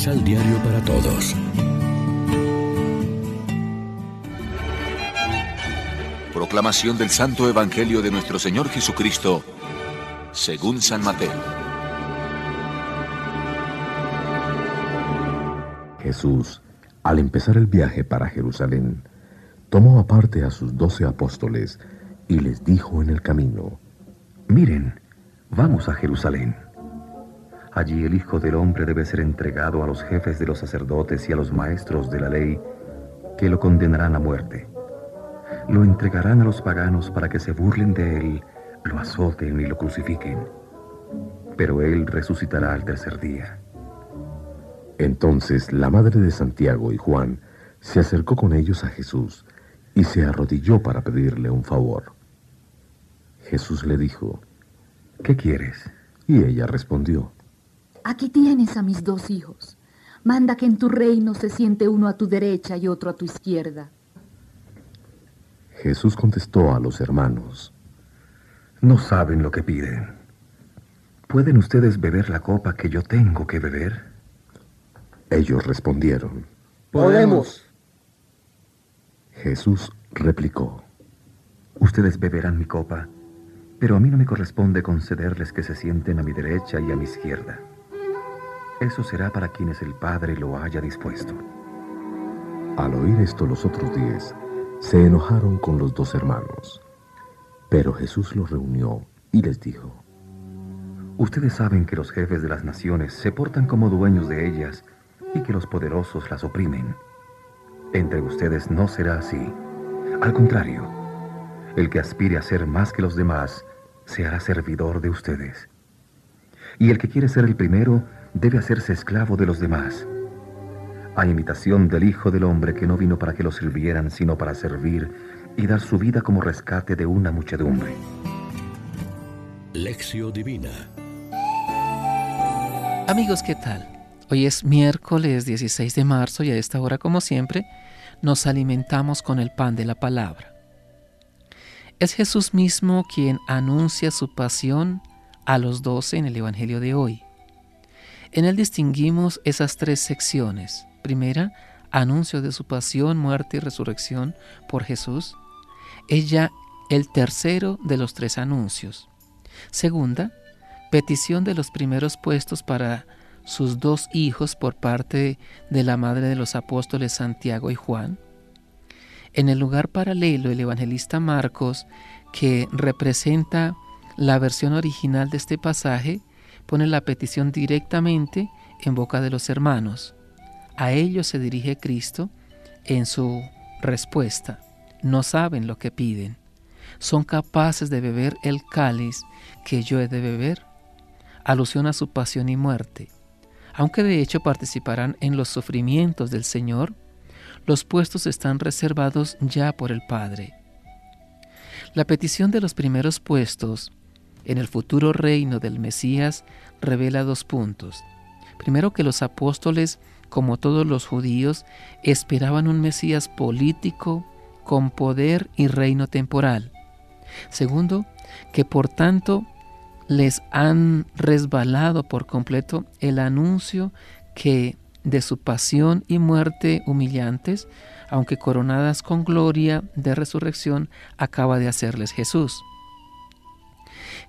Misal Diario para Todos. Proclamación del Santo Evangelio de nuestro Señor Jesucristo, según San Mateo. Jesús, al empezar el viaje para Jerusalén, tomó aparte a sus doce apóstoles y les dijo en el camino, Miren, vamos a Jerusalén. Allí el Hijo del Hombre debe ser entregado a los jefes de los sacerdotes y a los maestros de la ley, que lo condenarán a muerte. Lo entregarán a los paganos para que se burlen de él, lo azoten y lo crucifiquen. Pero él resucitará al tercer día. Entonces la madre de Santiago y Juan se acercó con ellos a Jesús y se arrodilló para pedirle un favor. Jesús le dijo, ¿qué quieres? Y ella respondió, Aquí tienes a mis dos hijos. Manda que en tu reino se siente uno a tu derecha y otro a tu izquierda. Jesús contestó a los hermanos, No saben lo que piden. ¿Pueden ustedes beber la copa que yo tengo que beber? Ellos respondieron, Podemos. Jesús replicó, Ustedes beberán mi copa, pero a mí no me corresponde concederles que se sienten a mi derecha y a mi izquierda. Eso será para quienes el Padre lo haya dispuesto. Al oír esto los otros diez se enojaron con los dos hermanos. Pero Jesús los reunió y les dijo, Ustedes saben que los jefes de las naciones se portan como dueños de ellas y que los poderosos las oprimen. Entre ustedes no será así. Al contrario, el que aspire a ser más que los demás se hará servidor de ustedes. Y el que quiere ser el primero debe hacerse esclavo de los demás. A imitación del Hijo del Hombre que no vino para que lo sirvieran, sino para servir y dar su vida como rescate de una muchedumbre. Lección Divina Amigos, ¿qué tal? Hoy es miércoles 16 de marzo y a esta hora, como siempre, nos alimentamos con el pan de la palabra. Es Jesús mismo quien anuncia su pasión a los doce en el Evangelio de hoy. En él distinguimos esas tres secciones. Primera, anuncio de su pasión, muerte y resurrección por Jesús. Ella, el tercero de los tres anuncios. Segunda, petición de los primeros puestos para sus dos hijos por parte de la madre de los apóstoles Santiago y Juan. En el lugar paralelo, el evangelista Marcos, que representa la versión original de este pasaje, pone la petición directamente en boca de los hermanos. A ellos se dirige Cristo en su respuesta. No saben lo que piden. Son capaces de beber el cáliz que yo he de beber. Alusión a su pasión y muerte. Aunque de hecho participarán en los sufrimientos del Señor, los puestos están reservados ya por el Padre. La petición de los primeros puestos en el futuro reino del Mesías revela dos puntos. Primero que los apóstoles, como todos los judíos, esperaban un Mesías político con poder y reino temporal. Segundo, que por tanto les han resbalado por completo el anuncio que de su pasión y muerte humillantes, aunque coronadas con gloria de resurrección, acaba de hacerles Jesús.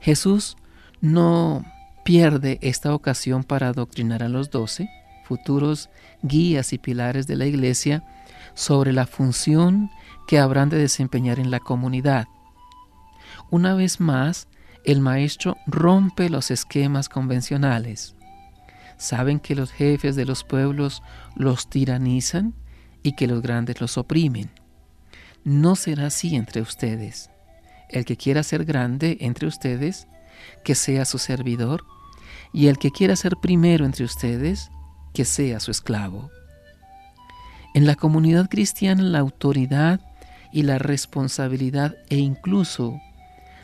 Jesús no pierde esta ocasión para adoctrinar a los doce, futuros guías y pilares de la iglesia, sobre la función que habrán de desempeñar en la comunidad. Una vez más, el maestro rompe los esquemas convencionales. Saben que los jefes de los pueblos los tiranizan y que los grandes los oprimen. No será así entre ustedes. El que quiera ser grande entre ustedes, que sea su servidor, y el que quiera ser primero entre ustedes, que sea su esclavo. En la comunidad cristiana la autoridad y la responsabilidad e incluso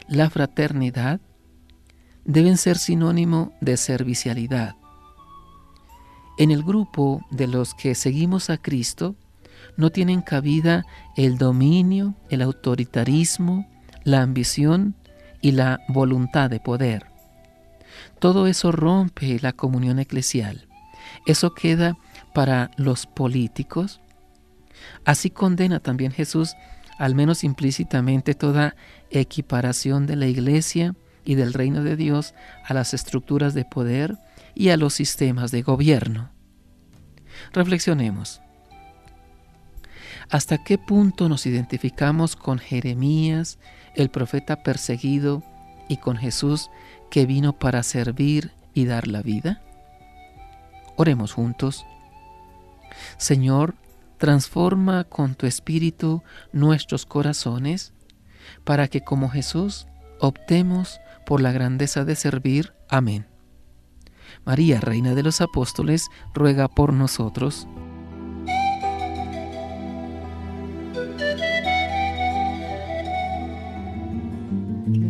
la fraternidad deben ser sinónimo de servicialidad. En el grupo de los que seguimos a Cristo no tienen cabida el dominio, el autoritarismo, la ambición y la voluntad de poder. Todo eso rompe la comunión eclesial. Eso queda para los políticos. Así condena también Jesús, al menos implícitamente, toda equiparación de la iglesia y del reino de Dios a las estructuras de poder y a los sistemas de gobierno. Reflexionemos. ¿Hasta qué punto nos identificamos con Jeremías, el profeta perseguido, y con Jesús que vino para servir y dar la vida? Oremos juntos. Señor, transforma con tu espíritu nuestros corazones para que como Jesús optemos por la grandeza de servir. Amén. María, Reina de los Apóstoles, ruega por nosotros.